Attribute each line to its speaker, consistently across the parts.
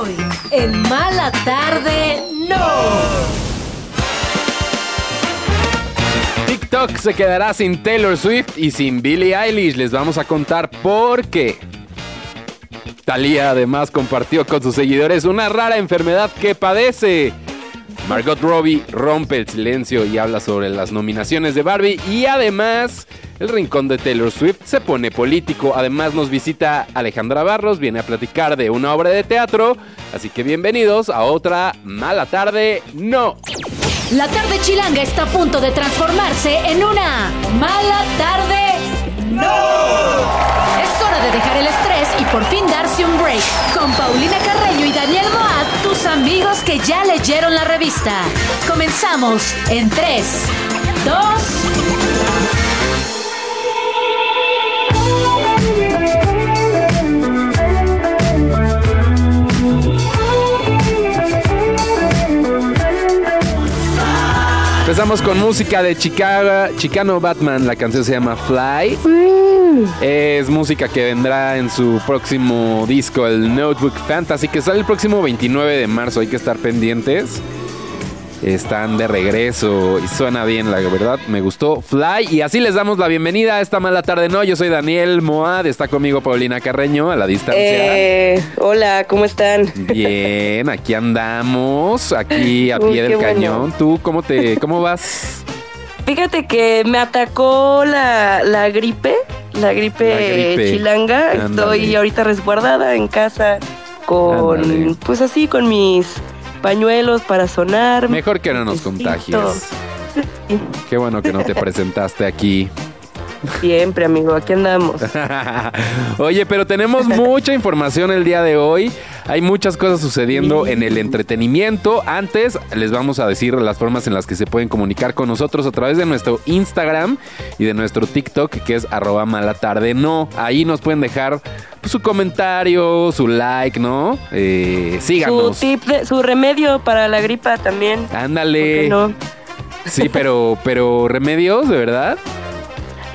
Speaker 1: Hoy, en Mala Tarde, no.
Speaker 2: TikTok se quedará sin Taylor Swift y sin Billie Eilish. Les vamos a contar por qué. Thalía además compartió con sus seguidores una rara enfermedad que padece. Margot Robbie rompe el silencio y habla sobre las nominaciones de Barbie y además el rincón de Taylor Swift se pone político. Además nos visita Alejandra Barros, viene a platicar de una obra de teatro. Así que bienvenidos a otra mala tarde, no.
Speaker 1: La tarde chilanga está a punto de transformarse en una mala tarde, no. Es hora de dejar el estrés y por fin darse un break. Con Paulina Carreño y Daniel Moat, tus amigos que ya leyeron la revista. Comenzamos en 3, 2,
Speaker 2: Empezamos con música de Chicago, Chicano Batman. La canción se llama Fly. Es música que vendrá en su próximo disco, el Notebook Fantasy, que sale el próximo 29 de marzo. Hay que estar pendientes están de regreso y suena bien, la verdad. Me gustó Fly. Y así les damos la bienvenida a esta mala tarde. No, yo soy Daniel Moad. Está conmigo Paulina Carreño a la distancia.
Speaker 3: Eh, hola, ¿cómo están?
Speaker 2: Bien, aquí andamos, aquí a pie del cañón. ¿Tú cómo te, cómo vas?
Speaker 3: Fíjate que me atacó la, la gripe, la gripe, chilanga. Estoy ahorita resguardada en casa con, pues así, con mis pañuelos para sonar.
Speaker 2: Mejor que no nos contagies. Qué bueno que no te presentaste aquí.
Speaker 3: Siempre, amigo, aquí andamos.
Speaker 2: Oye, pero tenemos mucha información el día de hoy. Hay muchas cosas sucediendo en el entretenimiento. Antes les vamos a decir las formas en las que se pueden comunicar con nosotros a través de nuestro Instagram y de nuestro TikTok, que es arroba malatarde no. Ahí nos pueden dejar pues, su comentario, su like, ¿no? Eh, síganos.
Speaker 3: Su, tip su remedio para la gripa también.
Speaker 2: Ándale. No? Sí, pero, pero remedios, ¿de verdad?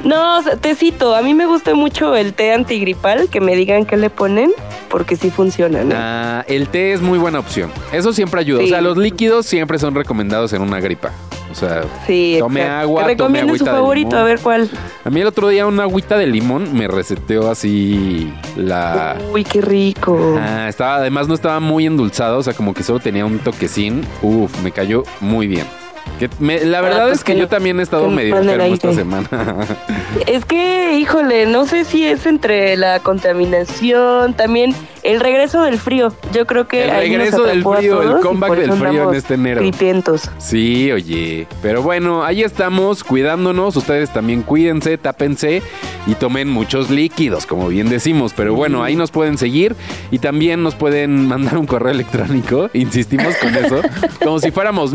Speaker 3: No, tecito. A mí me gusta mucho el té antigripal, que me digan qué le ponen, porque sí funciona, ¿no?
Speaker 2: Ah, el té es muy buena opción. Eso siempre ayuda. O sea, los líquidos siempre son recomendados en una gripa. O sea,
Speaker 3: sí,
Speaker 2: tome agua,
Speaker 3: tome su favorito, a ver cuál.
Speaker 2: A mí el otro día una agüita de limón me reseteó así la...
Speaker 3: Uy, qué rico.
Speaker 2: Ah, estaba, además no estaba muy endulzado, o sea, como que solo tenía un toquecín. Uf, me cayó muy bien la verdad es que, yo también he estado medio enfermo esta semana.
Speaker 3: Es que, híjole, no sé si es entre la contaminación, también el regreso del frío. Yo creo que.
Speaker 2: El regreso del frío, el comeback del frío en este enero.
Speaker 3: Gripientos.
Speaker 2: Sí, oye. Pero bueno, ahí estamos cuidándonos. Ustedes también cuídense, tápense y tomen muchos líquidos, como bien decimos. Pero bueno, ahí nos pueden seguir y también nos pueden mandar un correo electrónico. Insistimos con eso. como si fuéramos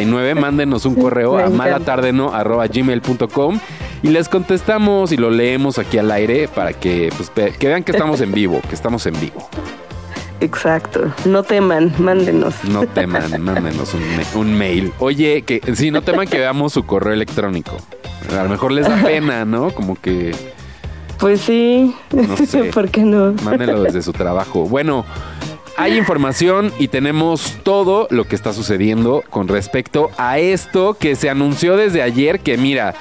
Speaker 2: 1999. Mándenos un correo a malatardeno.gmail.com y les contestamos y lo leemos aquí al aire para que, pues, que vean que estamos en vivo, que estamos en vivo.
Speaker 3: Exacto. No teman, mándenos.
Speaker 2: No teman, mándenos un, mail. Oye, que sí, no teman que veamos su correo electrónico. A lo mejor les da pena, ¿no? Como que.
Speaker 3: Pues sí. No sé. ¿Por qué no?
Speaker 2: Mándenlo desde su trabajo. Bueno, hay información y tenemos todo lo que está sucediendo con respecto a esto que se anunció desde ayer. Que mira,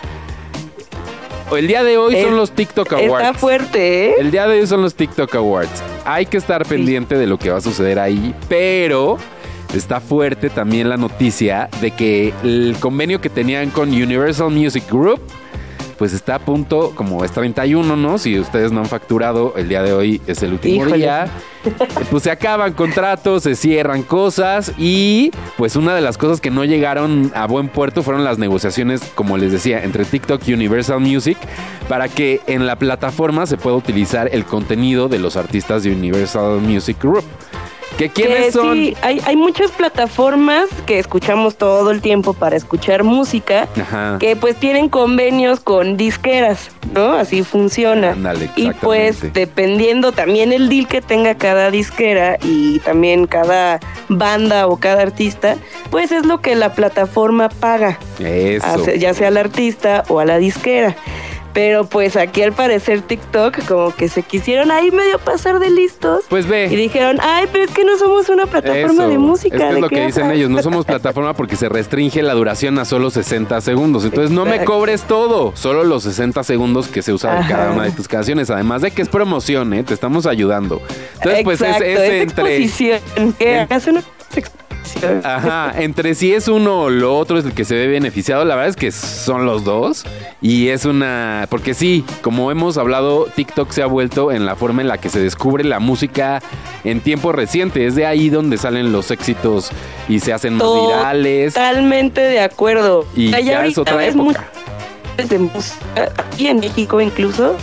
Speaker 2: el día de hoy son los TikTok Awards.
Speaker 3: Está fuerte, ¿eh?
Speaker 2: El día de hoy son los TikTok Awards. Hay que estar pendiente de lo que va a suceder ahí, pero está fuerte también la noticia de que el convenio que tenían con Universal Music Group pues está a punto, como es 31, ¿no? Si ustedes no han facturado, el día de hoy es el último día. Pues se acaban contratos, se cierran cosas y pues una de las cosas que no llegaron a buen puerto fueron las negociaciones, como les decía, entre TikTok y Universal Music para que en la plataforma se pueda utilizar el contenido de los artistas de Universal Music Group. ¿Que quiénes son? Sí,
Speaker 3: hay, hay muchas plataformas que escuchamos todo el tiempo para escuchar música, que pues tienen convenios con disqueras, ¿no? Así funciona. y pues dependiendo también el deal que tenga cada disquera y también cada banda o cada artista, pues es lo que la plataforma paga.
Speaker 2: Eso.
Speaker 3: Ya sea al artista o a la disquera. Pero pues aquí al parecer TikTok como que se quisieron ahí medio pasar de listos.
Speaker 2: Pues ve.
Speaker 3: Y dijeron, ay, pero es que no somos una plataforma de música.
Speaker 2: Es, es lo que dicen ellos, no somos plataforma porque se restringe la duración a solo 60 segundos. Entonces no me cobres todo, solo los 60 segundos que se usa en cada una de tus canciones. Además de que es promoción, ¿eh? te estamos ayudando. Entonces pues es, es, entre...
Speaker 3: Que hagas una
Speaker 2: Ajá, entre si es uno o lo otro es el que se ve beneficiado, la verdad es que son los dos. Y es una. Porque sí, como hemos hablado, TikTok se ha vuelto en la forma en la que se descubre la música en tiempo reciente. Es de ahí donde salen los éxitos y se hacen más virales.
Speaker 3: Totalmente de acuerdo.
Speaker 2: Y ya es otra época.
Speaker 3: aquí en México incluso,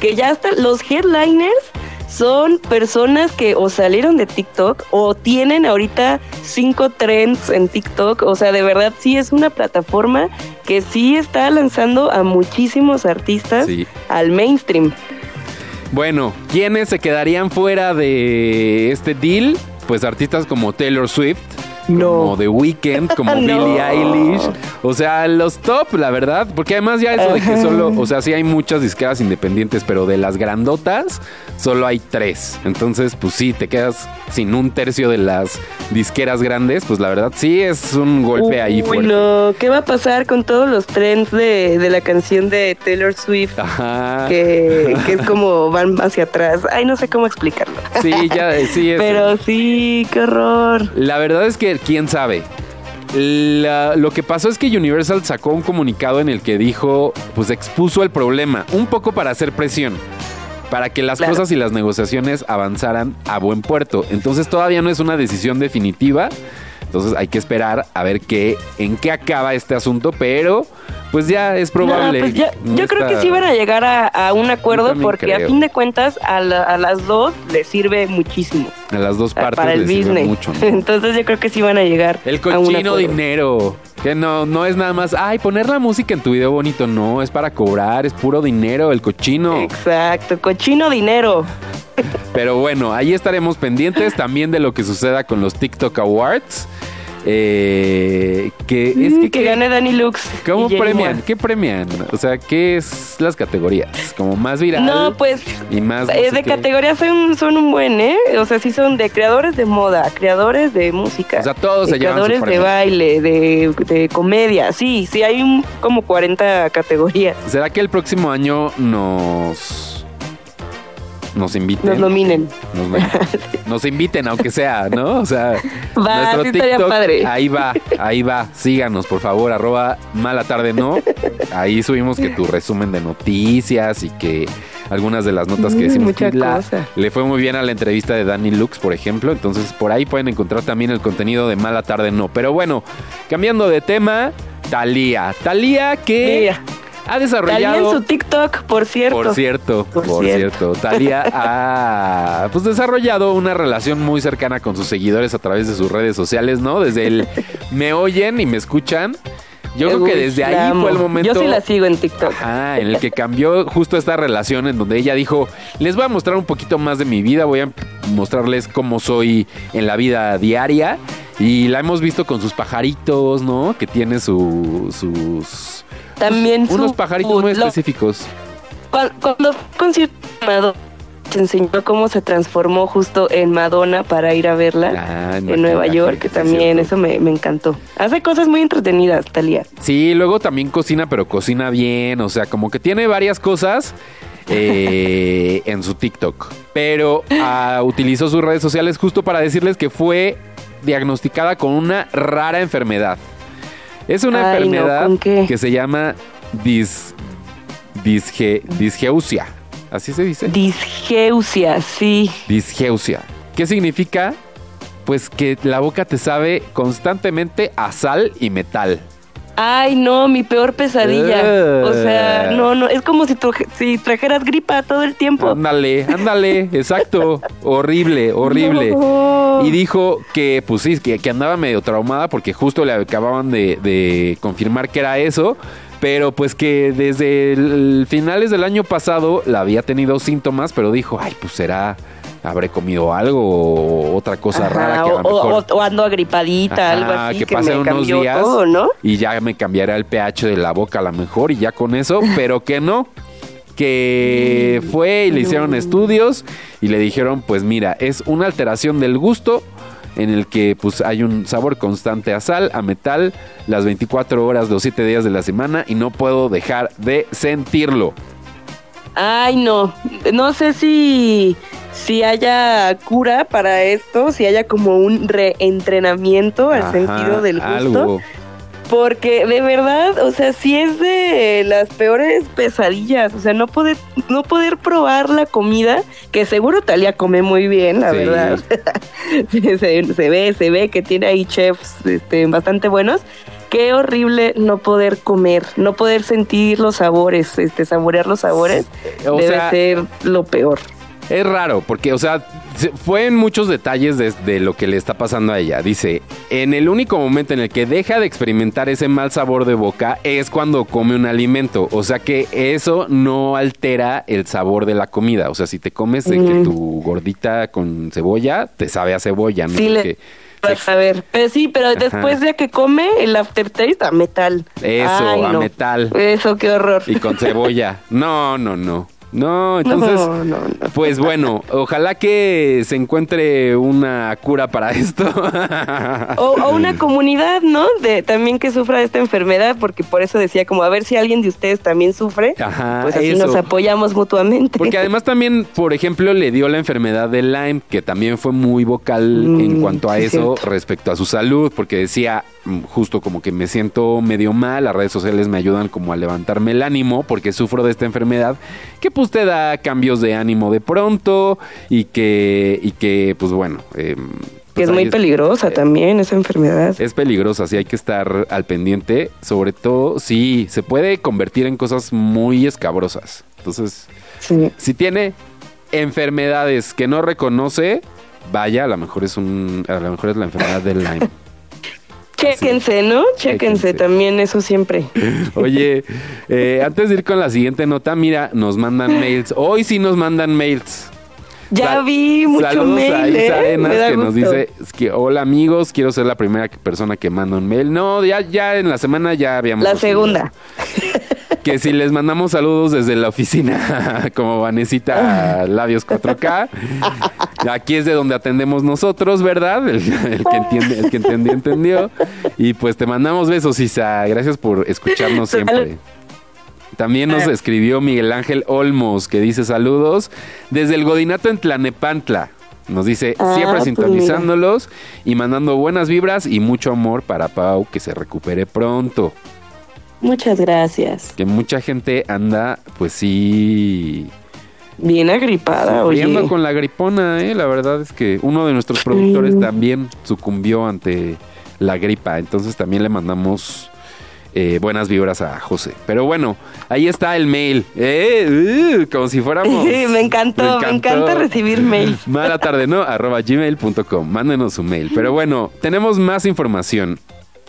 Speaker 3: que ya hasta los headliners son personas que o salieron de TikTok o tienen ahorita cinco trends en TikTok. O sea, de verdad sí es una plataforma que sí está lanzando a muchísimos artistas al mainstream.
Speaker 2: Bueno, ¿quiénes se quedarían fuera de este deal? Pues artistas como Taylor Swift, como The Weeknd, como Billie Eilish. O sea, los top, la verdad. Porque además ya eso de que solo, o sea, sí hay muchas disqueras independientes, pero de las grandotas, solo hay tres. Entonces, pues sí, te quedas sin un tercio de las disqueras grandes. Pues la verdad, sí es un golpe ahí fuerte.
Speaker 3: No. ¿Qué va a pasar con todos los trends de, de la canción de Taylor Swift? Ajá. Que, que, es como van hacia atrás. Ay, no sé cómo explicarlo.
Speaker 2: Sí, ya, sí. Es,
Speaker 3: pero sí, qué horror.
Speaker 2: La verdad es que quién sabe. lo que pasó es que Universal sacó un comunicado en el que dijo, pues expuso el problema, un poco para hacer presión, para que las cosas y las negociaciones avanzaran a buen puerto. Entonces todavía no es una decisión definitiva, entonces hay que esperar a ver qué, en qué acaba este asunto, pero pues ya es probable.
Speaker 3: Pues yo creo que sí van a llegar a, un acuerdo porque a fin de cuentas a, las dos les sirve muchísimo.
Speaker 2: A las dos partes
Speaker 3: para el
Speaker 2: les
Speaker 3: business.
Speaker 2: Sirve mucho.
Speaker 3: Entonces yo creo que sí van a llegar.
Speaker 2: El cochino dinero. Que no, no es nada más, ay, poner la música en tu video bonito. No, es para cobrar, es puro dinero, el cochino.
Speaker 3: Exacto, cochino dinero.
Speaker 2: Pero bueno, ahí estaremos pendientes también de lo que suceda con los TikTok Awards. Eh, que es
Speaker 3: que, que gane Danny Lux.
Speaker 2: ¿Cómo premian? ¿Qué premian? O sea, ¿qué es las categorías? Como más viral.
Speaker 3: No, pues.
Speaker 2: Y más.
Speaker 3: Eh, de categorías son, son un buen, ¿eh? O sea, sí son de creadores de moda, creadores de música.
Speaker 2: O sea, todos se llevan
Speaker 3: Creadores de baile, de, de, comedia. Sí, sí, hay un, como 40 categorías.
Speaker 2: ¿Será que el próximo año nos nos inviten.
Speaker 3: Nos nominen.
Speaker 2: Nos, inviten, aunque sea, ¿no? O sea, nuestro TikTok, ahí va, ahí va. Síganos, por favor, arroba mala tarde, ¿no? Ahí subimos que tu resumen de noticias y que algunas de las notas que decimos.
Speaker 3: Mucha
Speaker 2: Le fue muy bien a la entrevista de Danny Lux, por ejemplo. Entonces, por ahí pueden encontrar también el contenido de Mala Tarde No. Pero bueno, cambiando de tema, Talía. Talía que ha desarrollado.
Speaker 3: Talía en su TikTok, por cierto.
Speaker 2: Por cierto, por, cierto. Talía ha pues, desarrollado una relación muy cercana con sus seguidores a través de sus redes sociales, ¿no? Desde el me oyen y me escuchan. Yo creo que desde ahí fue el momento.
Speaker 3: Yo sí la sigo en TikTok.
Speaker 2: Ah, en el que cambió justo esta relación en donde ella dijo: Les voy a mostrar un poquito más de mi vida, voy a mostrarles cómo soy en la vida diaria. Y la hemos visto con sus pajaritos, ¿no? Que tiene su, sus
Speaker 3: también
Speaker 2: unos pajaritos muy específicos.
Speaker 3: Cuando, concierto se enseñó cómo se transformó justo en Madonna para ir a verla ah, en Nueva York, que también eso me, encantó. Hace cosas muy entretenidas, Talía.
Speaker 2: Sí, luego también cocina, pero cocina bien, o sea, como que tiene varias cosas. Eh, en su TikTok. Pero ah, utilizó sus redes sociales justo para decirles que fue diagnosticada con una rara enfermedad. Es una enfermedad que se llama dis, disgeusia. ¿Así se dice?
Speaker 3: Disgeusia, sí.
Speaker 2: Disgeusia. ¿Qué significa? Pues que la boca te sabe constantemente a sal y metal.
Speaker 3: Ay, no, mi peor pesadilla. O sea, no, no, es como si, si trajeras gripa todo el tiempo.
Speaker 2: Ándale, ándale, exacto. horrible, horrible. Y dijo que, pues sí, que, que, andaba medio traumada porque justo le acababan de, de confirmar que era eso pero pues que desde el finales del año pasado la había tenido síntomas, pero dijo, ay, pues será habré comido algo o otra cosa rara que a lo mejor...
Speaker 3: o, ando agripadita, algo así
Speaker 2: que, que pase unos días
Speaker 3: ¿no?
Speaker 2: y ya me cambiará el pH de la boca a lo mejor y ya con eso, pero que no, que fue y le hicieron estudios y le dijeron, pues mira, es una alteración del gusto en el que pues hay un sabor constante a sal, a metal, las 24 horas, los 7 días de la semana y no puedo dejar de sentirlo.
Speaker 3: Ay, no, no sé si si haya cura para esto, si haya como un reentrenamiento al sentido del gusto. Porque de verdad, o sea, sí es de las peores pesadillas, o sea, no poder, no poder probar la comida, que seguro Talia come muy bien, la verdad. se, ve, se ve que tiene ahí chefs este, bastante buenos. Qué horrible no poder comer, no poder sentir los sabores, este, saborear los sabores, debe ser lo peor.
Speaker 2: Es raro, porque, o sea, fue en muchos detalles de, lo que le está pasando a ella. Dice, en el único momento en el que deja de experimentar ese mal sabor de boca es cuando come un alimento. O sea que eso no altera el sabor de la comida. O sea, si te comes de que tu gordita con cebolla, te sabe a cebolla, ¿no?
Speaker 3: Sí, a ver, pero sí, pero después de que come el aftertaste a metal.
Speaker 2: Eso, a metal.
Speaker 3: Eso, qué horror.
Speaker 2: Y con cebolla. No, no, no. No, entonces, pues bueno, ojalá que se encuentre una cura para esto.
Speaker 3: O, una comunidad, ¿no? De también que sufra de esta enfermedad, porque por eso decía como a ver si alguien de ustedes también sufre, Ajá, pues así nos apoyamos mutuamente.
Speaker 2: Porque además también, por ejemplo, le dio la enfermedad de Lyme, que también fue muy vocal en mm, cuanto a eso respecto a su salud, porque decía mm, justo como que me siento medio mal, las redes sociales me ayudan como a levantarme el ánimo porque sufro de esta enfermedad que pues te da cambios de ánimo de pronto y que, y que pues bueno... Eh,
Speaker 3: que es muy peligrosa también esa enfermedad.
Speaker 2: Es peligrosa, sí hay que estar al pendiente, sobre todo si se puede convertir en cosas muy escabrosas. Entonces, si tiene enfermedades que no reconoce, vaya, a lo mejor es un a lo mejor es la enfermedad del Lyme.
Speaker 3: Chéquense, ¿no? Chéquense, también, eso siempre.
Speaker 2: Oye, eh, antes de ir con la siguiente nota, mira, nos mandan mails. Hoy sí nos mandan mails.
Speaker 3: Ya vi mucho Saludos mail, a Isa
Speaker 2: ¿eh? que nos dice que hola amigos, quiero ser la primera persona que manda un mail. No, ya, ya en la semana ya habíamos.
Speaker 3: La segunda.
Speaker 2: Que si les mandamos saludos desde la oficina, como Vanesita Labios 4K, aquí es de donde atendemos nosotros, ¿verdad? El, que entiende, el que entendió, entendió. Y pues te mandamos besos, Isa. Gracias por escucharnos siempre. También nos escribió Miguel Ángel Olmos, que dice saludos desde el Godinato en Tlanepantla. Nos dice ah, siempre pues sintonizándolos y mandando buenas vibras y mucho amor para Pau, que se recupere pronto.
Speaker 3: Muchas gracias.
Speaker 2: Que mucha gente anda, pues sí.
Speaker 3: Bien agripada,
Speaker 2: Viendo con la gripona, ¿eh? La verdad es que uno de nuestros productores también sucumbió ante la gripa. Entonces también le mandamos eh, buenas vibras a José. Pero bueno, ahí está el mail. Eh, uh, como si fuéramos.
Speaker 3: Sí, me encantó, me, encanta recibir mail.
Speaker 2: Mala tarde, ¿no? arroba gmail.com. Mándenos su mail. Pero bueno, tenemos más información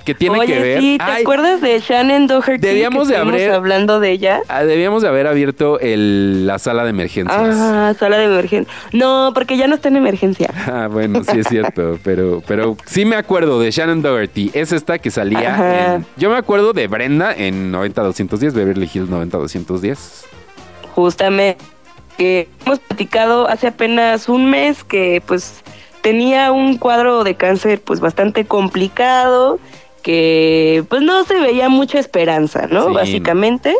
Speaker 2: que tiene que ver.
Speaker 3: Sí, ¿te acuerdas de Shannon Doherty?
Speaker 2: Debíamos de haber
Speaker 3: hablando de ella.
Speaker 2: Ah, debíamos de haber abierto el, la sala de emergencias.
Speaker 3: Ah, sala de emergencia. No, porque ya no está en emergencia.
Speaker 2: Ah, bueno, sí es cierto, pero pero sí me acuerdo de Shannon Doherty. Es esta que salía en, Yo me acuerdo de Brenda en 90210, Beverly Hills 90210.
Speaker 3: Justamente que hemos platicado hace apenas un mes que pues tenía un cuadro de cáncer pues bastante complicado que pues no se veía mucha esperanza, ¿no? Básicamente,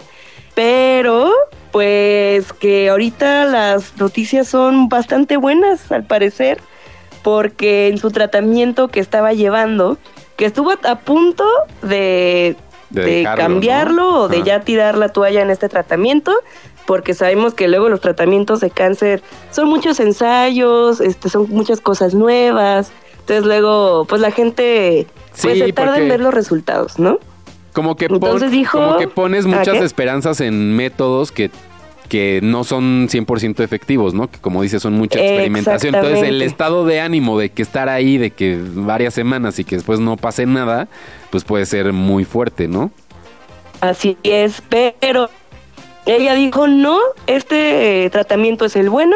Speaker 3: pero pues que ahorita las noticias son bastante buenas al parecer, porque en su tratamiento que estaba llevando, que estuvo a punto de, cambiarlo o de ya tirar la toalla en este tratamiento, porque sabemos que luego los tratamientos de cáncer son muchos ensayos, este, son muchas cosas nuevas, entonces luego pues la gente pues se tarda en ver los resultados, ¿no?
Speaker 2: Como que, Entonces dijo, como que pones muchas esperanzas en métodos que, que no son 100% efectivos, ¿no? Que como dices, son mucha experimentación. Entonces el estado de ánimo de que estar ahí, de que varias semanas y que después no pase nada, pues puede ser muy fuerte, ¿no?
Speaker 3: Así es, pero ella dijo, no, este tratamiento es el bueno,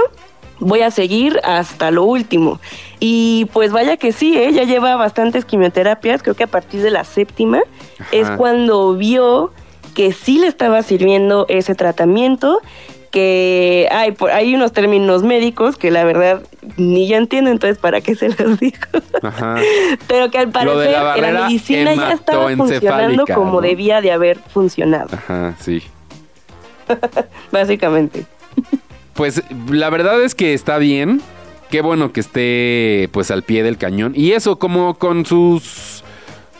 Speaker 3: voy a seguir hasta lo último. Y pues vaya que sí, ella ¿eh? lleva bastantes quimioterapias, creo que a partir de la séptima es cuando vio que sí le estaba sirviendo ese tratamiento que hay, hay unos términos médicos que la verdad ni yo entiendo, entonces ¿para qué se los digo? Pero que al parecer la, la, medicina ya estaba funcionando como debía de haber funcionado.
Speaker 2: Ajá, sí.
Speaker 3: Básicamente.
Speaker 2: Pues la verdad es que está bien. Qué bueno que esté pues al pie del cañón. Y eso como con sus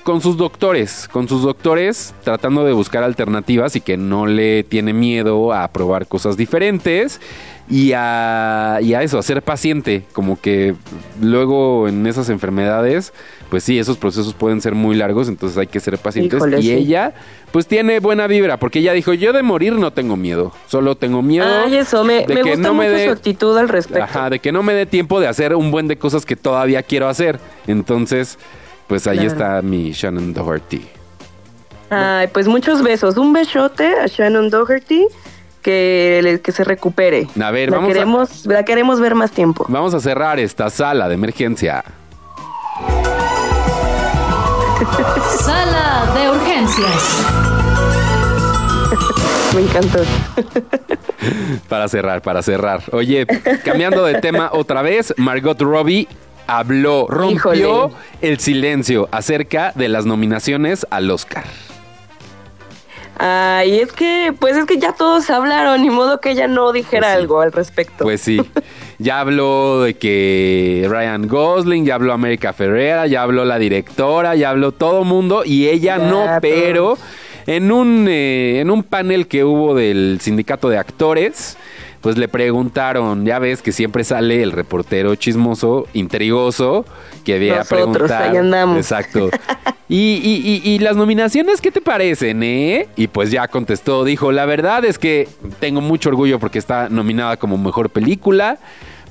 Speaker 2: con sus doctores, con sus doctores tratando de buscar alternativas y que no le tiene miedo a probar cosas diferentes y a, y a eso, a ser paciente, como que luego en esas enfermedades, pues sí, esos procesos pueden ser muy largos, entonces hay que ser pacientes. y ella, pues tiene buena vibra, porque ella dijo, yo de morir no tengo miedo, solo tengo miedo
Speaker 3: eso, me, de que no me dé, su actitud al respecto.
Speaker 2: Ajá, de que no me dé tiempo de hacer un buen de cosas que todavía quiero hacer. Entonces, pues ahí está mi Shannon Doherty.
Speaker 3: Ay, pues muchos besos. Un besote a Shannon Doherty. Que, que se recupere.
Speaker 2: A ver,
Speaker 3: la
Speaker 2: vamos
Speaker 3: queremos, La queremos ver más tiempo.
Speaker 2: Vamos a cerrar esta sala de emergencia.
Speaker 1: Sala de urgencias.
Speaker 3: Me encantó.
Speaker 2: para cerrar, para cerrar. Oye, cambiando de tema otra vez, Margot Robbie habló, rompió el silencio acerca de las nominaciones al Oscar.
Speaker 3: Ay, es que, pues es que ya todos hablaron, ni modo que ella no dijera pues algo al respecto.
Speaker 2: Pues sí, ya habló de que Ryan Gosling, ya habló América Ferrera, ya habló la directora, ya habló todo mundo y ella no, pero en un, eh, en un panel que hubo del sindicato de actores, pues le preguntaron, ya ves que siempre sale el reportero chismoso, intrigoso, que había preguntado.
Speaker 3: andamos.
Speaker 2: Exacto. Y, y, y, las nominaciones, ¿qué te parecen, eh? Y pues ya contestó, dijo, la verdad es que tengo mucho orgullo porque está nominada como mejor película.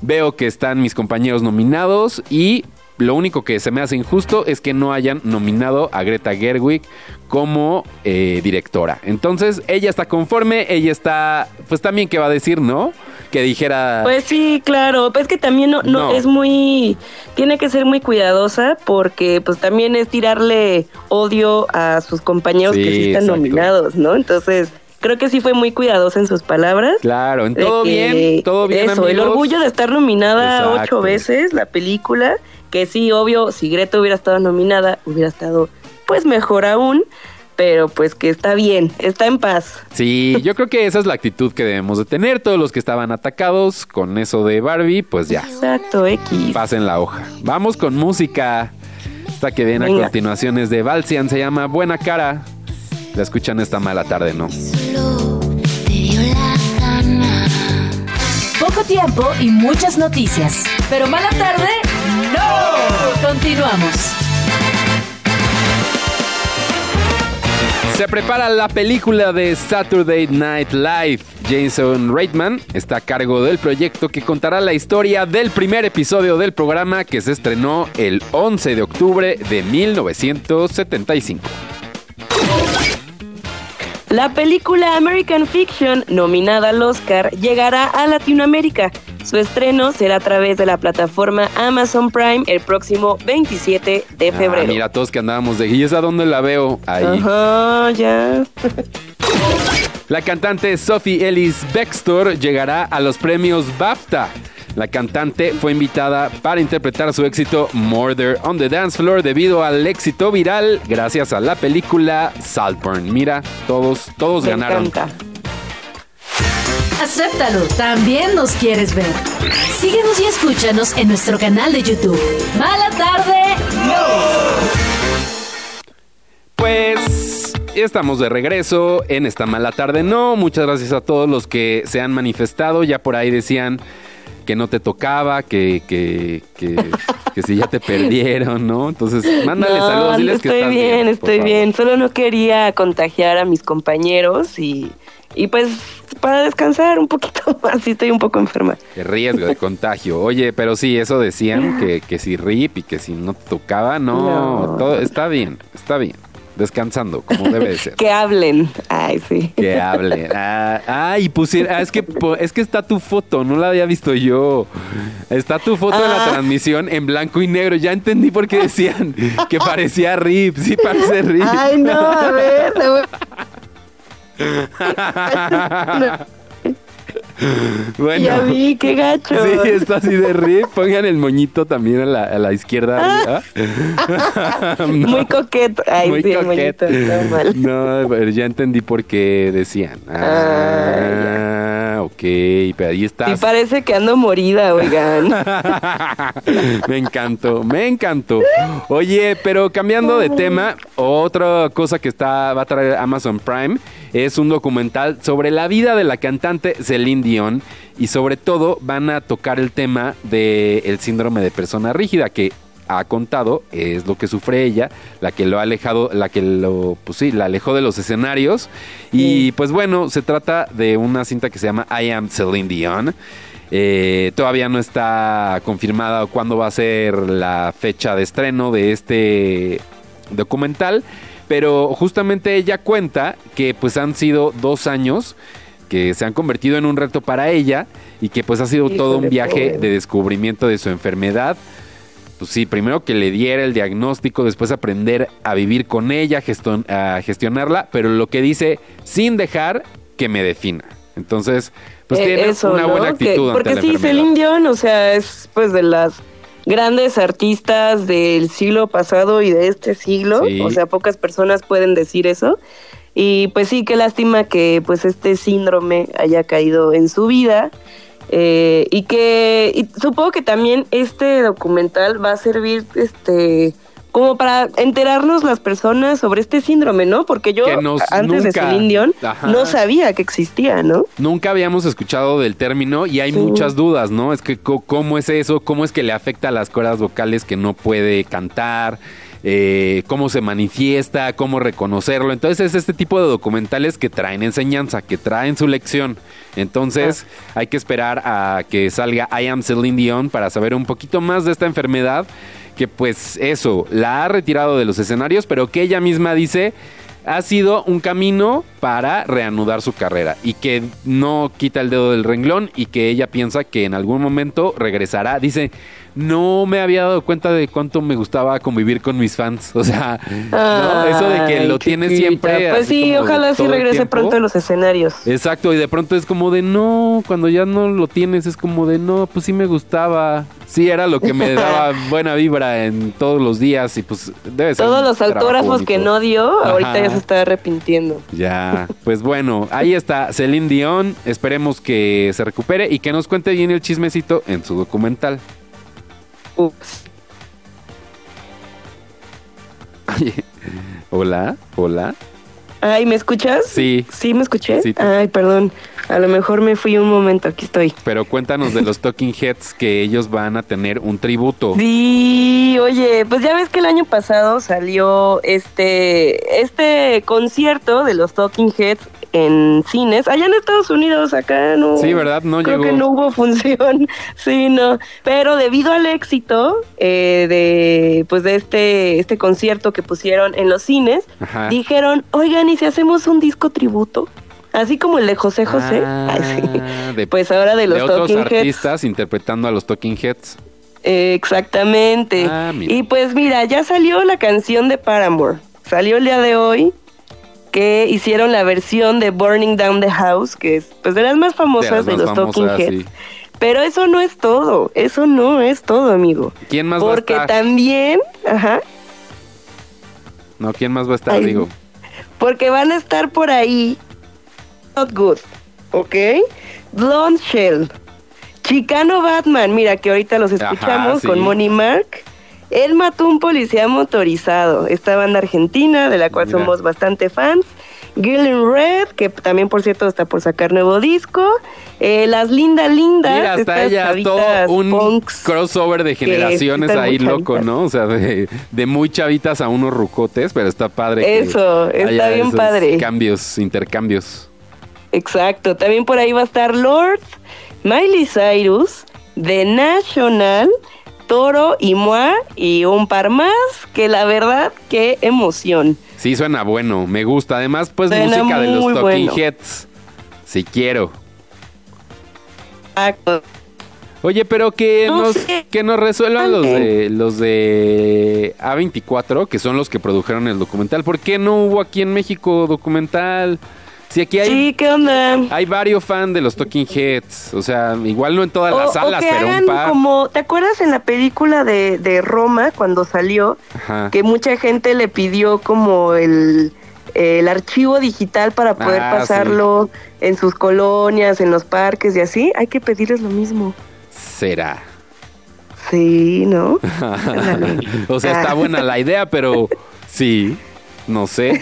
Speaker 2: Veo que están mis compañeros nominados y lo único que se me hace injusto es que no hayan nominado a Greta Gerwig como eh, directora. Entonces, ella está conforme, ella está, pues también, ¿qué va a decir, no? Que dijera...
Speaker 3: Pues sí, claro, pues que también no, no, es muy, tiene que ser muy cuidadosa porque pues también es tirarle odio a sus compañeros que sí están nominados, ¿no? Entonces creo que sí fue muy cuidadosa en sus palabras.
Speaker 2: Claro, en todo bien, todo bien.
Speaker 3: Eso, el orgullo de estar nominada ocho veces la película que sí, obvio, si Greta hubiera estado nominada, hubiera estado pues mejor aún, pero pues que está bien, está en paz.
Speaker 2: Sí, yo creo que esa es la actitud que debemos de tener. Todos los que estaban atacados con eso de Barbie, pues ya.
Speaker 3: Exacto, X.
Speaker 2: Pasen la hoja. Vamos con música. Esta que viene a continuación es de Valsian, se llama Buena Cara. La escuchan esta mala tarde, ¿no?
Speaker 1: Poco tiempo y muchas noticias. Pero mala tarde, no. Continuamos.
Speaker 2: Se prepara la película de Saturday Night Live. Jason Reitman está a cargo del proyecto que contará la historia del primer episodio del programa que se estrenó el 11 de octubre de 1975.
Speaker 3: La película American Fiction, nominada al Oscar, llegará a Latinoamérica. Su estreno será a través de la plataforma Amazon Prime el próximo 27 de ah, febrero.
Speaker 2: mira, todos que andábamos de... ¿Y esa dónde la veo? Ahí.
Speaker 3: Ajá, ya.
Speaker 2: La cantante Sophie Ellis Bextor llegará a los premios BAFTA. La cantante fue invitada para interpretar su éxito Murder on the Dance Floor debido al éxito viral gracias a la película Saltburn. Mira, todos, todos ganaron.
Speaker 1: Acéptalo, también nos quieres ver. Síguenos y escúchanos en nuestro canal de YouTube. Mala tarde,
Speaker 2: Pues estamos de regreso en esta mala tarde. No, muchas gracias a todos los que se han manifestado. Ya por ahí decían que no te tocaba, que, que, que, si ya te perdieron, ¿no? Entonces, mándale saludos, diles
Speaker 3: estoy que
Speaker 2: estás
Speaker 3: bien.
Speaker 2: bien
Speaker 3: estoy bien, solo no quería contagiar a mis compañeros y, y pues para descansar un poquito más, sí estoy un poco enferma.
Speaker 2: Qué riesgo de contagio. Oye, pero sí, eso decían, que, que si RIP y que si no te tocaba, no, todo está bien, está bien descansando, como debe de ser.
Speaker 3: que hablen. Ay, sí.
Speaker 2: Que hablen. Ah, y pusieron. Ah, es que es que está tu foto, no la había visto yo. Está tu foto de la ah. transmisión en blanco y negro. Ya entendí por qué decían que parecía Rip. Sí, parece Rip.
Speaker 3: Ay, no, a ver. bueno. Ya vi, qué gacho.
Speaker 2: Sí, está así de rip. Pongan el moñito también a la, a la izquierda.
Speaker 3: Muy coqueto. Ay, Muy sí, coqueto.
Speaker 2: No, pero ya entendí por qué decían. Ah, ok, pero ahí está.
Speaker 3: Sí, parece que ando morida, oigan.
Speaker 2: me encantó, me encantó. Oye, pero cambiando de tema, otra cosa que está va a traer Amazon Prime es un documental sobre la vida de la cantante Celine Dion y sobre todo van a tocar el tema del síndrome de persona rígida que ha contado es lo que sufre ella, la que lo ha alejado, la que lo, pues sí, la alejó de los escenarios. Y pues bueno, se trata de una cinta que se llama I Am Celine Dion. Eh, todavía no está confirmada cuándo va a ser la fecha de estreno de este documental, pero justamente ella cuenta que pues han sido dos años que se han convertido en un reto para ella y que pues ha sido todo un viaje de descubrimiento de su enfermedad, pues sí, primero que le diera el diagnóstico, después aprender a vivir con ella, a gestionarla, pero lo que dice sin dejar que me defina. Entonces, pues eh, tiene una buena actitud.
Speaker 3: porque sí, Celine Dion, o sea, es pues de las grandes artistas del siglo pasado y de este siglo, o sea, pocas personas pueden decir eso. Y pues sí, qué lástima que pues este síndrome haya caído en su vida. Eh, y que supongo que también este documental va a servir este como para enterarnos las personas sobre este síndrome, ¿no? Porque yo antes de Celine Dion no sabía que existía, ¿no?
Speaker 2: Nunca habíamos escuchado del término y hay muchas dudas, ¿no? Es que cómo es eso, cómo es que le afecta a las cuerdas vocales que no puede cantar. Eh, cómo se manifiesta, cómo reconocerlo. Entonces es este tipo de documentales que traen enseñanza, que traen su lección. Entonces ah. hay que esperar a que salga I Am Celine Dion para saber un poquito más de esta enfermedad que pues eso, la ha retirado de los escenarios, pero que ella misma dice ha sido un camino para reanudar su carrera y que no quita el dedo del renglón y que ella piensa que en algún momento regresará. Dice, no me había dado cuenta de cuánto me gustaba convivir con mis fans. O sea, eso de que lo tiene siempre.
Speaker 3: Pues sí, ojalá sí regrese pronto a los escenarios.
Speaker 2: Exacto, y de pronto es como de no, cuando ya no lo tienes es como de no, pues sí me gustaba. Sí, era lo que me daba buena vibra en todos los días y pues debe ser.
Speaker 3: Todos los autógrafos que no dio, ahorita ya se está arrepintiendo.
Speaker 2: Ya, pues bueno, ahí está Celine Dion. Esperemos que se recupere y que nos cuente bien el chismecito en su documental. Hola, hola.
Speaker 3: Ay, ¿me escuchas?
Speaker 2: Sí.
Speaker 3: ¿Sí me escuché? Ay, perdón. A lo mejor me fui un momento, aquí estoy.
Speaker 2: Pero cuéntanos de los Talking Heads que ellos van a tener un tributo.
Speaker 3: Sí, oye, pues ya ves que el año pasado salió este este concierto de los Talking Heads en cines, allá en Estados Unidos, acá no.
Speaker 2: Sí, ¿verdad? No
Speaker 3: creo
Speaker 2: que
Speaker 3: no hubo función, sí, no. Pero debido al éxito eh, de, pues de este, este concierto que pusieron en los cines, dijeron, oigan, ¿y si hacemos un disco tributo? Así como el de José José. Ah, pues ahora de los de otros
Speaker 2: artistas interpretando a los Talking Heads.
Speaker 3: exactamente. Ah, y pues mira, ya salió la canción de Paramore. Salió el día de hoy que hicieron la versión de Burning Down the House, que es pues de las más famosas de, los Talking Heads. Pero eso no es todo, eso no es todo, amigo.
Speaker 2: ¿Quién más
Speaker 3: Porque
Speaker 2: va a
Speaker 3: estar? también, ajá.
Speaker 2: No, ¿quién más va a estar, digo?
Speaker 3: Porque van a estar por ahí Not Good, ¿ok? Blonde Shell, Chicano Batman, mira que ahorita los escuchamos con Money Mark. Él mató un policía motorizado. Esta banda argentina, de la cual somos bastante fans. Gillen Red, que también por cierto está por sacar nuevo disco. Eh, las Linda Lindas.
Speaker 2: Mira, hasta ella todo un crossover de generaciones ahí loco, ¿no? O sea, de, muy chavitas a unos rucotes, pero está padre.
Speaker 3: Eso, está bien padre.
Speaker 2: Cambios, intercambios.
Speaker 3: Exacto. También por ahí va a estar Lord, Miley Cyrus, The National Toro y Moa y un par más, que la verdad, qué emoción.
Speaker 2: Sí, suena bueno, me gusta. Además, pues música de los Talking Heads, si quiero. Oye, pero que nos que nos resuelvan los de los de A24, que son los que produjeron el documental. ¿Por qué no hubo aquí en México documental? Sí, aquí hay.
Speaker 3: Sí, ¿qué onda?
Speaker 2: Hay varios fans de los Talking Heads. O sea, igual no en todas las salas, pero un par.
Speaker 3: Como, ¿Te acuerdas en la película de, de Roma cuando salió? Que mucha gente le pidió como el, el archivo digital para poder ah, pasarlo en sus colonias, en los parques y así. Hay que pedirles lo mismo.
Speaker 2: Será.
Speaker 3: Sí, ¿no?
Speaker 2: o sea, está buena la idea, pero sí, no sé.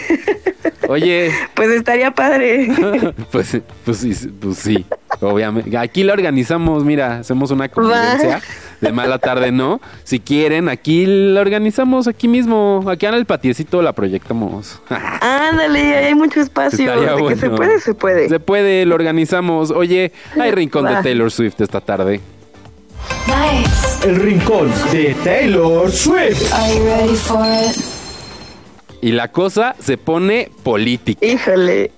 Speaker 2: Oye.
Speaker 3: Pues estaría padre.
Speaker 2: pues, pues, sí, pues sí, obviamente. Aquí lo organizamos, mira, hacemos una convivencia de mala tarde, ¿no? Si quieren, aquí lo organizamos aquí mismo, aquí en el patiecito la proyectamos.
Speaker 3: Ándale, hay mucho espacio. que se puede, se puede.
Speaker 2: Se puede, lo organizamos. Oye, hay rincón de Taylor Swift esta tarde.
Speaker 4: El rincón de Taylor Swift. Are you ready for
Speaker 2: it? Y la cosa se pone política.
Speaker 3: Híjole.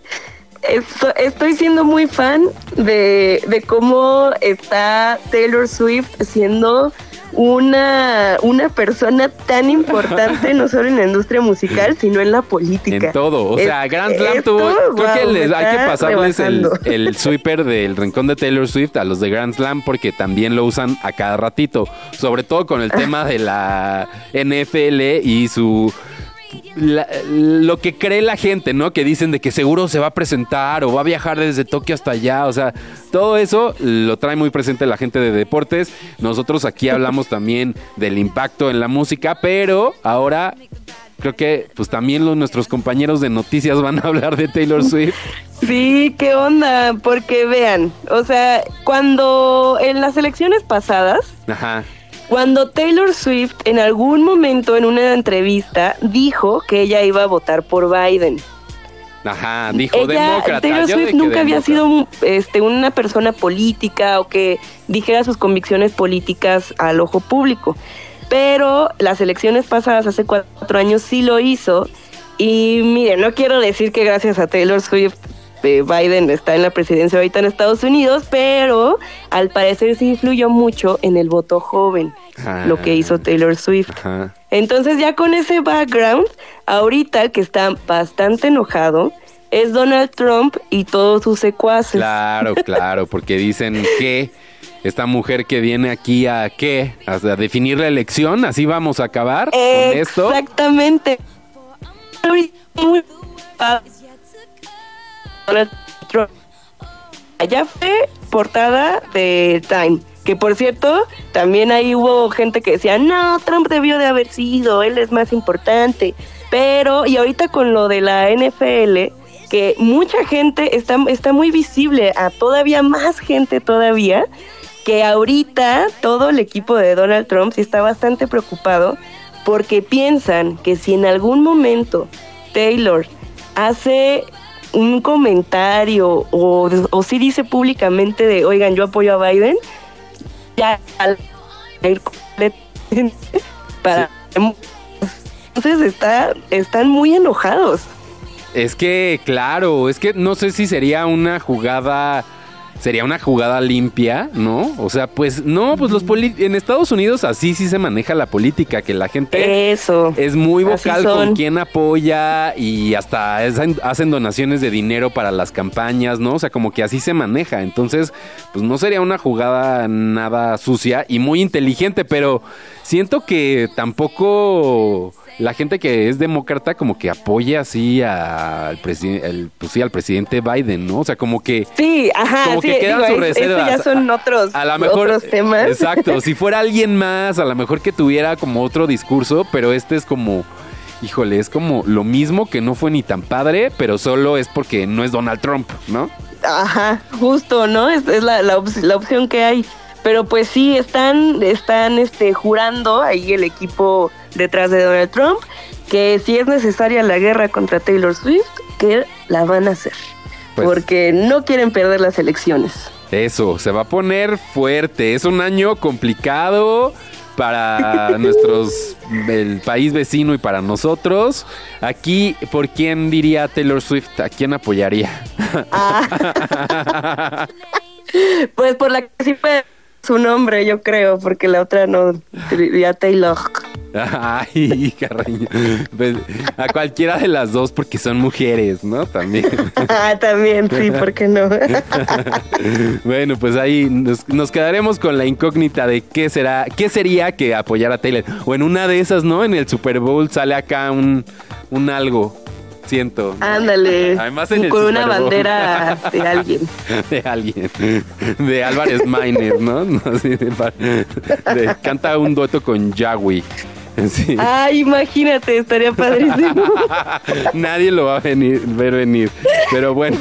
Speaker 3: Estoy siendo muy fan de, de cómo está Taylor Swift siendo una, una persona tan importante, no solo en la industria musical, sino en la política.
Speaker 2: En todo. O sea, Grand Slam tuvo. Creo que les, hay que pasarles el, el, sweeper del rincón de Taylor Swift a los de Grand Slam porque también lo usan a cada ratito. Sobre todo con el tema de la NFL y su lo que cree la gente, ¿no? Que dicen de que seguro se va a presentar o va a viajar desde Tokio hasta allá. O sea, todo eso lo trae muy presente la gente de deportes. Nosotros aquí hablamos también del impacto en la música, pero ahora creo que pues también los, nuestros compañeros de noticias van a hablar de Taylor Swift.
Speaker 3: Sí, qué onda, porque vean, o sea, cuando en las elecciones pasadas, Ajá cuando Taylor Swift en algún momento en una entrevista dijo que ella iba a votar por Biden.
Speaker 2: Ajá, dijo demócrata.
Speaker 3: Taylor Swift nunca había sido este, una persona política o que dijera sus convicciones políticas al ojo público. Pero las elecciones pasadas, hace cuatro años, sí lo hizo. Y miren, no quiero decir que gracias a Taylor Swift Biden está en la presidencia ahorita en Estados Unidos, pero al parecer sí influyó mucho en el voto joven, lo que hizo Taylor Swift. Entonces ya con ese background, ahorita que está bastante enojado, es Donald Trump y todos sus secuaces.
Speaker 2: Claro, claro, porque dicen que esta mujer que viene aquí a qué, a definir la elección, así vamos a acabar con esto.
Speaker 3: Exactamente. Allá fue portada de Time. Que por cierto, también ahí hubo gente que decía, no, Trump debió de haber sido, él es más importante. Pero, y ahorita con lo de la NFL, que mucha gente está, está muy visible a todavía más gente todavía, que ahorita todo el equipo de Donald Trump sí está bastante preocupado porque piensan que si en algún momento Taylor hace un comentario o, o si dice públicamente de, oigan, yo apoyo a Biden, ya para... Entonces está, están muy enojados.
Speaker 2: Es que, claro, es que no sé si sería una jugada sería una jugada limpia, ¿no? O sea, pues no, pues los en Estados Unidos así sí se maneja la política, que la gente
Speaker 3: Eso,
Speaker 2: es muy vocal con quien apoya y hasta hacen donaciones de dinero para las campañas, ¿no? O sea, como que así se maneja. Entonces, pues no sería una jugada nada sucia y muy inteligente, pero siento que tampoco la gente que es demócrata como que apoya así al presidente, pues sí, al presidente Biden, ¿no? O sea, como que
Speaker 3: sí, ajá,
Speaker 2: como que quedan sus reservas.
Speaker 3: ya son otros, a, lo mejor, otros temas.
Speaker 2: Exacto, si fuera alguien más, a lo mejor que tuviera como otro discurso, pero este es como híjole, es como lo mismo que no fue ni tan padre, pero solo es porque no es Donald Trump, ¿no?
Speaker 3: Ajá, justo, ¿no? Es, es la, la, la opción que hay. Pero pues sí, están, están este, jurando ahí el equipo detrás de Donald Trump que si es necesaria la guerra contra Taylor Swift, que la van a hacer. Pues porque no quieren perder las elecciones.
Speaker 2: Eso, se va a poner fuerte. Es un año complicado para nuestros el país vecino y para nosotros. Aquí, ¿por quién diría Taylor Swift? ¿A quién apoyaría?
Speaker 3: Ah. pues por la que sí fue su nombre, yo creo, porque la otra no, diría Taylor.
Speaker 2: Ay, Carreño. Pues, a cualquiera de las dos porque son mujeres, ¿no? También.
Speaker 3: Ah, también, sí, ¿por qué no?
Speaker 2: bueno, pues ahí nos, quedaremos con la incógnita de qué será, qué sería que apoyara a Taylor. O en una de esas, ¿no? En el Super Bowl sale acá un, un algo siento.
Speaker 3: Ándale. Además con una bandera de alguien.
Speaker 2: De alguien. De Álvarez Miner, ¿no? no canta un dueto con Yahweh.
Speaker 3: Sí. Ay, imagínate, estaría padrísimo.
Speaker 2: Nadie lo va a venir, ver venir. Pero bueno,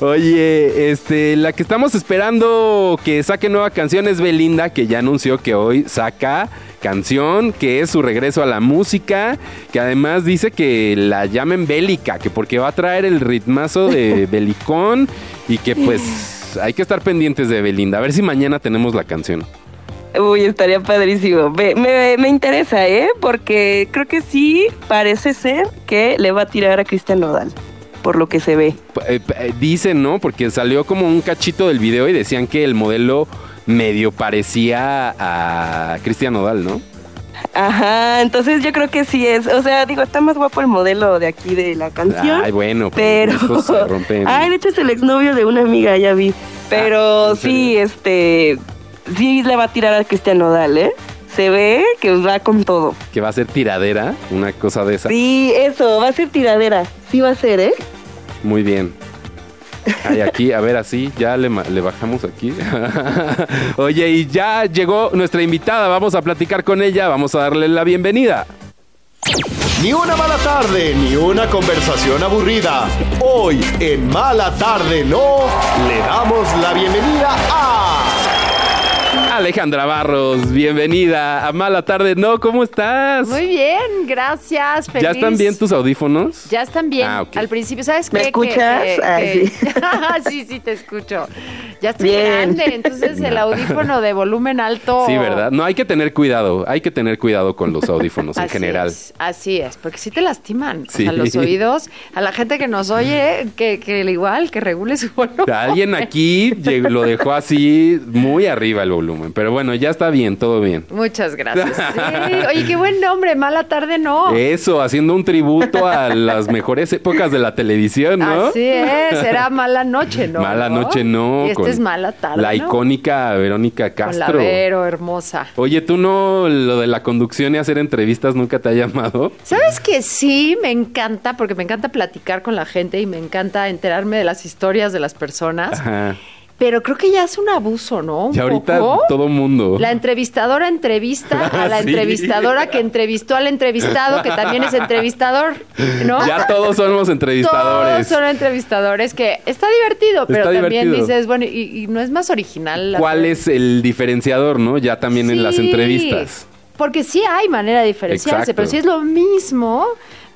Speaker 2: oye, este, la que estamos esperando que saque nueva canción es Belinda, que ya anunció que hoy saca canción, que es su regreso a la música, que además dice que la llamen bélica, que porque va a traer el ritmazo de Belicón y que pues hay que estar pendientes de Belinda. A ver si mañana tenemos la canción.
Speaker 3: Uy, estaría padrísimo. Me, me, interesa, ¿eh? Porque creo que sí parece ser que le va a tirar a Cristian Nodal por lo que se ve.
Speaker 2: Eh, eh, dicen, ¿no? Porque salió como un cachito del video y decían que el modelo medio parecía a Cristian Nodal, ¿no?
Speaker 3: Ajá, entonces yo creo que sí es, o sea, digo, está más guapo el modelo de aquí de la canción.
Speaker 2: Ay, bueno,
Speaker 3: pero... Ay, de hecho es el exnovio de una amiga, ya vi. Pero ah, sí, este, sí le va a tirar a Cristian Nodal, ¿eh? Se ve que va con todo.
Speaker 2: Que va a ser tiradera, una cosa de esa.
Speaker 3: Sí, eso, va a ser tiradera. Sí va a ser, ¿eh?
Speaker 2: Muy bien. Ay, aquí, a ver, así, ya le, le bajamos aquí. Oye, y ya llegó nuestra invitada, vamos a platicar con ella, vamos a darle la bienvenida.
Speaker 4: Ni una mala tarde, ni una conversación aburrida. Hoy, en Mala Tarde No, le damos la bienvenida a...
Speaker 2: Alejandra Barros, bienvenida a Mala Tarde. No, ¿cómo estás?
Speaker 5: Muy bien, gracias.
Speaker 2: ¿Ya están bien tus audífonos?
Speaker 5: Ya están bien. Ah, Al principio, ¿sabes qué?
Speaker 3: ¿Me escuchas?
Speaker 5: sí. sí, te escucho. Ya estoy grande, entonces el audífono de volumen alto.
Speaker 2: Sí, ¿verdad? No, hay que tener cuidado. Hay que tener cuidado con los audífonos en general.
Speaker 5: así es, porque sí te lastiman. a los oídos. A la gente que nos oye, que, que igual, que regule su volumen.
Speaker 2: Alguien aquí lo dejó así muy arriba el volumen. Pero bueno, ya está bien, todo bien.
Speaker 5: Muchas gracias. Oye, qué buen nombre, Mala Tarde No.
Speaker 2: Eso, haciendo un tributo a las mejores épocas de la televisión, ¿no?
Speaker 5: Así es, era Mala Noche No.
Speaker 2: Mala Noche No.
Speaker 5: Y este es Mala Tarde
Speaker 2: La icónica Verónica Castro.
Speaker 5: Con la Vero, hermosa.
Speaker 2: Oye, ¿tú no, lo de la conducción y hacer entrevistas nunca te ha llamado?
Speaker 5: ¿Sabes que sí? Me encanta, porque me encanta platicar con la gente y me encanta enterarme de las historias de las personas. Ajá. Pero creo que ya es un abuso, ¿no?
Speaker 2: Y ahorita todo mundo.
Speaker 5: La entrevistadora entrevista a la entrevistadora que entrevistó al entrevistado, que también es entrevistador, ¿no?
Speaker 2: Ya todos somos entrevistadores.
Speaker 5: Todos son entrevistadores, que está divertido, pero también dices, bueno, y, no es más original.
Speaker 2: ¿Cuál es el diferenciador, no? Ya también en las entrevistas.
Speaker 5: Porque sí hay manera de diferenciarse, pero si es lo mismo,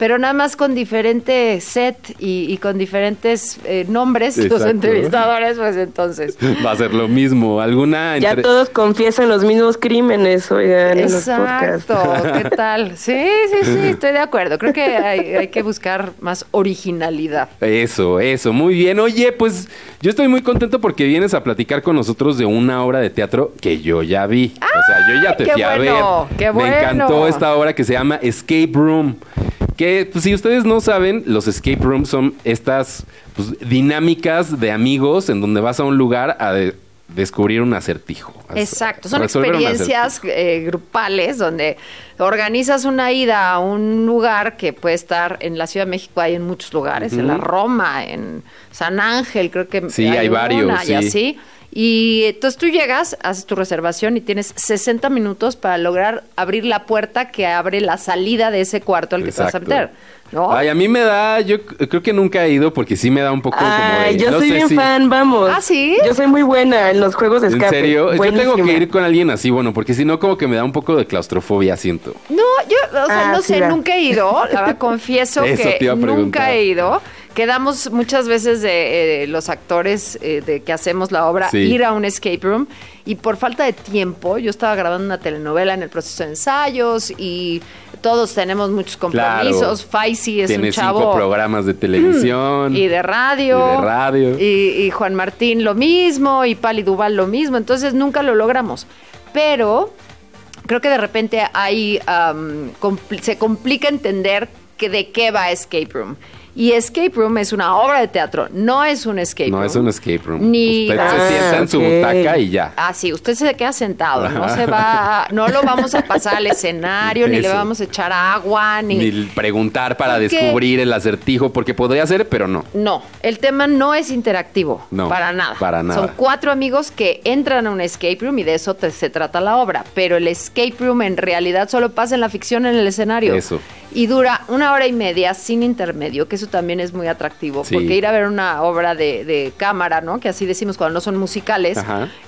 Speaker 5: pero nada más con diferente set y, con diferentes eh, nombres los entrevistadores, pues entonces.
Speaker 2: Va a ser lo mismo. ¿Alguna
Speaker 3: Ya todos confiesan los mismos crímenes, oigan,
Speaker 5: Exacto, ¿qué tal? Sí, sí, sí, estoy de acuerdo. Creo que hay, que buscar más originalidad.
Speaker 2: Eso, eso, muy bien. Oye, pues yo estoy muy contento porque vienes a platicar con nosotros de una obra de teatro que yo ya vi. o sea, yo ya te fui a ver.
Speaker 5: Qué
Speaker 2: Me encantó esta obra que se llama Escape Room. Que pues, si ustedes no saben, los escape rooms son estas pues, dinámicas de amigos en donde vas a un lugar a descubrir un acertijo.
Speaker 5: Exacto, son experiencias eh, grupales donde organizas una ida a un lugar que puede estar en la Ciudad de México, hay en muchos lugares, en la Roma, en San Ángel, creo que
Speaker 2: sí, hay, varios,
Speaker 5: y así y entonces tú llegas, haces tu reservación y tienes 60 minutos para lograr abrir la puerta que abre la salida de ese cuarto al que te vas a meter. ¿No?
Speaker 2: Ay, a mí me da, yo creo que nunca he ido porque sí me da un poco como de,
Speaker 3: yo soy bien fan, vamos.
Speaker 5: ¿Ah, sí?
Speaker 3: Yo soy muy buena en los juegos de escape.
Speaker 2: ¿En serio? Yo tengo que ir con alguien así, bueno, porque si no como que me da un poco de claustrofobia, siento.
Speaker 5: No, yo, o sea, ah, no sé, nunca he ido, la verdad, confieso que nunca he ido quedamos muchas veces de eh, los actores eh, de que hacemos la obra ir a un escape room y por falta de tiempo, yo estaba grabando una telenovela en el proceso de ensayos y todos tenemos muchos compromisos. Faisy es un chavo.
Speaker 2: cinco programas de televisión.
Speaker 5: Y de radio.
Speaker 2: Y de radio.
Speaker 5: Y, Juan Martín lo mismo, y Pali Duval lo mismo. Entonces nunca lo logramos. Pero creo que de repente hay, se complica entender que de qué va Escape Room. Y Escape Room es una obra de teatro, no es un escape room.
Speaker 2: No es un escape room. Ni usted se sienta en su butaca y ya.
Speaker 5: Ah, sí, usted se queda sentado, no se va, no lo vamos a pasar al escenario, ni le vamos a echar agua, ni...
Speaker 2: Ni preguntar para descubrir el acertijo, porque podría ser, pero no.
Speaker 5: No, el tema no es interactivo, no, para nada.
Speaker 2: Para nada.
Speaker 5: Son cuatro amigos que entran a un escape room y de eso se trata la obra, pero el escape room en realidad solo pasa en la ficción en el escenario.
Speaker 2: Eso.
Speaker 5: Y dura una hora y media sin intermedio, que eso también es muy atractivo, porque ir a ver una obra de, cámara, ¿no? Que así decimos cuando no son musicales,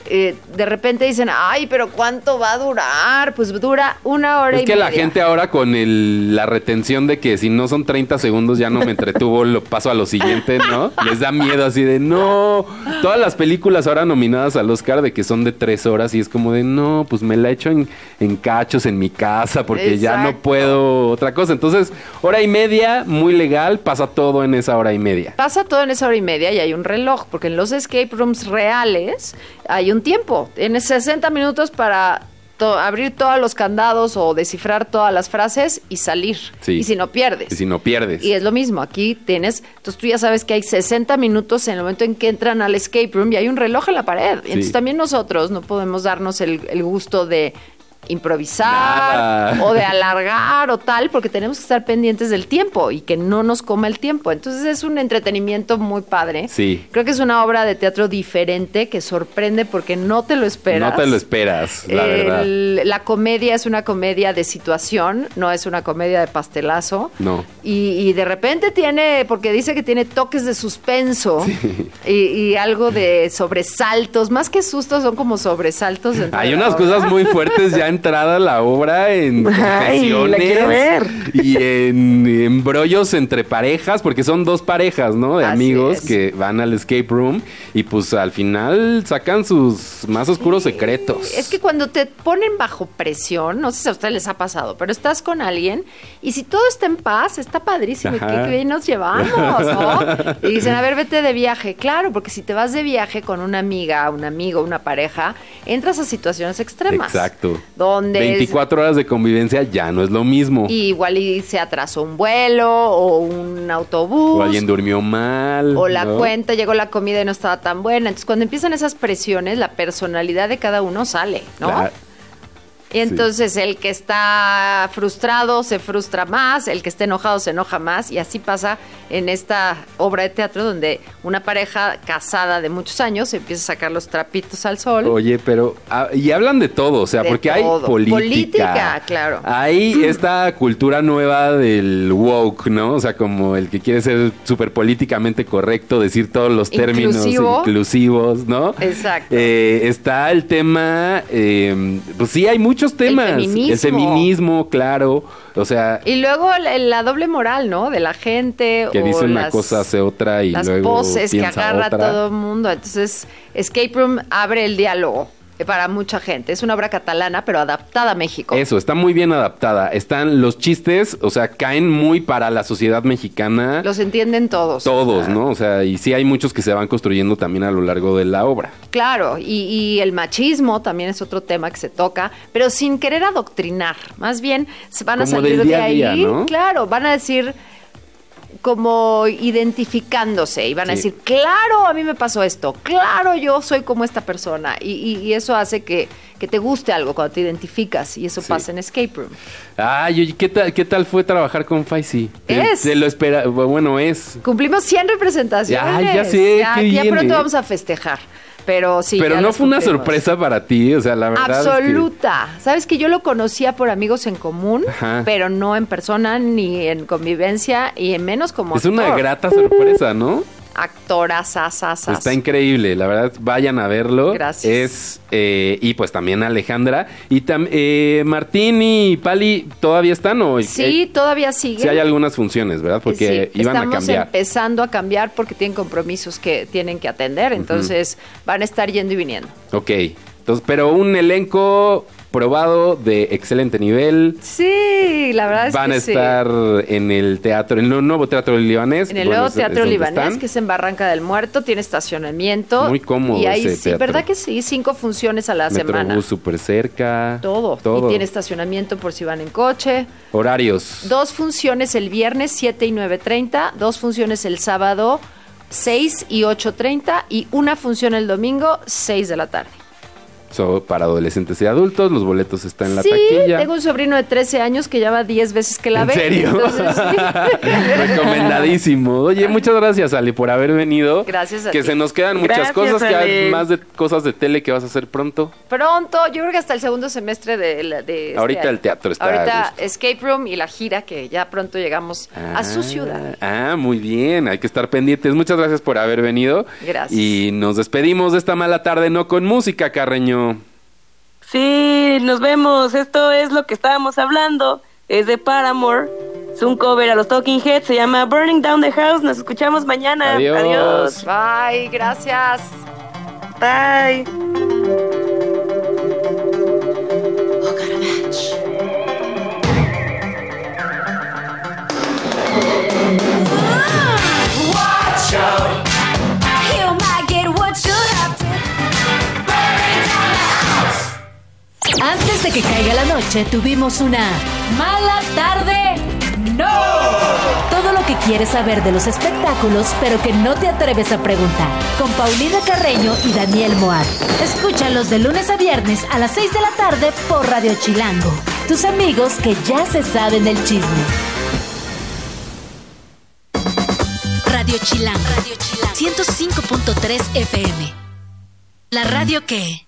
Speaker 5: eh, de repente dicen, ay, pero ¿cuánto va a durar? Pues dura una hora y media.
Speaker 2: Es que la gente ahora con el, la retención de que si no son 30 segundos ya no me entretuvo, lo paso a lo siguiente, ¿no? Les da miedo así de, no, todas las películas ahora nominadas al Oscar de que son de tres horas y es como de, no, pues me la echo en, en cachos en mi casa porque ya no puedo otra cosa. Entonces, hora y media, muy legal, pasa todo en esa hora y media.
Speaker 5: Pasa todo en esa hora y media y hay un reloj, porque en los escape rooms reales hay un tiempo. Tienes 60 minutos para abrir todos los candados o descifrar todas las frases y salir. Y si no pierdes.
Speaker 2: Y si no pierdes.
Speaker 5: Y es lo mismo, aquí tienes, entonces tú ya sabes que hay 60 minutos en el momento en que entran al escape room y hay un reloj en la pared. Entonces también nosotros no podemos darnos el gusto de improvisar o de alargar o tal, porque tenemos que estar pendientes del tiempo y que no nos coma el tiempo. Entonces es un entretenimiento muy padre.
Speaker 2: Sí.
Speaker 5: Creo que es una obra de teatro diferente que sorprende porque no te lo esperas.
Speaker 2: No te lo esperas, la verdad.
Speaker 5: La comedia es una comedia de situación, no es una comedia de pastelazo.
Speaker 2: No.
Speaker 5: Y, de repente tiene, porque dice que tiene toques de suspenso y, algo de sobresaltos, más que sustos, son como sobresaltos.
Speaker 2: Hay unas cosas muy fuertes ya entrada la obra en confesiones y en embrollos entre parejas, porque son dos parejas, ¿no? De amigos que van al escape room y pues al final sacan sus más oscuros secretos.
Speaker 5: Es que cuando te ponen bajo presión, no sé si a ustedes les ha pasado, pero estás con alguien y si todo está en paz, está padrísimo. ¿Y qué bien nos llevamos, ¿no? Y dicen, a ver, vete de viaje. Claro, porque si te vas de viaje con una amiga, un amigo, una pareja, entras a situaciones extremas.
Speaker 2: Exacto. 24 horas de convivencia ya no es lo mismo.
Speaker 5: igual y se atrasó un vuelo o un autobús.
Speaker 2: O alguien durmió mal.
Speaker 5: O la cuenta, llegó la comida y no estaba tan buena. Entonces, cuando empiezan esas presiones, la personalidad de cada uno sale, ¿no? Y entonces el que está frustrado se frustra más, el que está enojado se enoja más y así pasa en esta obra de teatro donde una pareja casada de muchos años empieza a sacar los trapitos al sol.
Speaker 2: Oye, pero ah, y hablan de todo, o sea, porque hay política. Política,
Speaker 5: claro.
Speaker 2: Hay esta cultura nueva del woke, ¿no? O sea, como el que quiere ser súper políticamente correcto, decir todos los términos inclusivos, ¿no?
Speaker 5: Exacto.
Speaker 2: Eh, está el tema, eh, pues sí, hay mucho temas. El
Speaker 5: feminismo.
Speaker 2: El feminismo, claro. O sea.
Speaker 5: Y luego la, doble moral, ¿no? De la gente.
Speaker 2: Que dice una cosa, hace otra y
Speaker 5: las
Speaker 2: luego.
Speaker 5: poses que agarra todo el mundo. Entonces, Escape Room abre el diálogo para mucha gente. Es una obra catalana, pero adaptada a México.
Speaker 2: Eso, está muy bien adaptada. Están los chistes, o sea, caen muy para la sociedad mexicana.
Speaker 5: Los entienden todos.
Speaker 2: Todos, ¿no? O sea, y sí hay muchos que se van construyendo también a lo largo de la obra.
Speaker 5: Claro, y, el machismo también es otro tema que se toca, pero sin querer adoctrinar. Más bien, se van a salir de ahí. Claro, van a decir como identificándose y van a decir, claro, a mí me pasó esto, claro, yo soy como esta persona. Y, eso hace que, te guste algo cuando te identificas y eso pasa en Escape Room.
Speaker 2: Ay, ¿qué tal, qué tal fue trabajar con Faisy?
Speaker 5: Es.
Speaker 2: Se lo espera, bueno, es.
Speaker 5: Cumplimos 100 representaciones.
Speaker 2: Ay, ya sé, ya,
Speaker 5: ya pronto
Speaker 2: ¿eh?
Speaker 5: vamos a festejar. Pero sí.
Speaker 2: Pero no fue una sorpresa para ti, o sea, la verdad.
Speaker 5: Absoluta. Sabes que yo lo conocía por amigos en común, pero no en persona ni en convivencia y en menos como.
Speaker 2: Es una grata sorpresa, ¿no?
Speaker 5: Actoras, asasas.
Speaker 2: Está increíble, la verdad, vayan a verlo.
Speaker 5: Gracias.
Speaker 2: Es, eh, y pues también Alejandra. Y eh, Martín y Pali, ¿todavía están o...?
Speaker 5: Sí, todavía siguen.
Speaker 2: Sí hay algunas funciones, ¿verdad? Porque iban a cambiar.
Speaker 5: Estamos empezando a cambiar porque tienen compromisos que tienen que atender, entonces van a estar yendo y viniendo.
Speaker 2: Ok, entonces, pero un elenco probado de excelente nivel.
Speaker 5: Sí, la verdad es
Speaker 2: Van
Speaker 5: que
Speaker 2: a estar en el teatro, en el nuevo teatro libanés.
Speaker 5: En el nuevo teatro libanés, que es en Barranca del Muerto, tiene estacionamiento.
Speaker 2: Muy cómodo.
Speaker 5: Y ahí sí, ¿verdad que sí? Cinco funciones a la semana.
Speaker 2: súper cerca.
Speaker 5: Todo. Todo. Y tiene estacionamiento por si van en coche.
Speaker 2: Horarios.
Speaker 5: Dos funciones el viernes, 7 y 9.30. Dos funciones el sábado, 6 y 8.30. Y una función el domingo, 6 de la tarde
Speaker 2: para adolescentes y adultos. Los boletos están en la
Speaker 5: sí,
Speaker 2: taquilla.
Speaker 5: Tengo un sobrino de 13 años que ya va 10 veces que la
Speaker 2: ¿En
Speaker 5: ve.
Speaker 2: ¿En serio? Recomendadísimo. Oye, muchas gracias, Ali, por haber venido.
Speaker 5: Gracias a
Speaker 2: Que se nos quedan muchas cosas, que hay más de cosas de tele que vas a hacer pronto.
Speaker 5: Pronto, yo creo que hasta el segundo semestre de, de
Speaker 2: este Ahorita el teatro está.
Speaker 5: Ahorita Escape Room y la gira, que ya pronto llegamos a su ah, ciudad.
Speaker 2: Ah, muy bien. Hay que estar pendientes. Muchas gracias por haber venido.
Speaker 5: Gracias.
Speaker 2: Y nos despedimos de esta mala tarde, no con música, Carreño.
Speaker 3: Sí, nos vemos. Esto es lo que estábamos hablando. Es de Paramore. Es un cover a los Talking Heads. Se llama Burning Down the House. Nos escuchamos mañana.
Speaker 2: Adiós. Adiós.
Speaker 5: Bye. Gracias.
Speaker 3: Bye.
Speaker 1: Antes de que caiga la noche, tuvimos una mala tarde. ¡No! Todo lo que quieres saber de los espectáculos, pero que no te atreves a preguntar. Con Paulina Carreño y Daniel Moat. Escúchalos de lunes a viernes a las 6 de la tarde por Radio Chilango. Tus amigos que ya se saben del chisme. Radio Chilango. Radio Chilango. 105.3 FM. La radio que...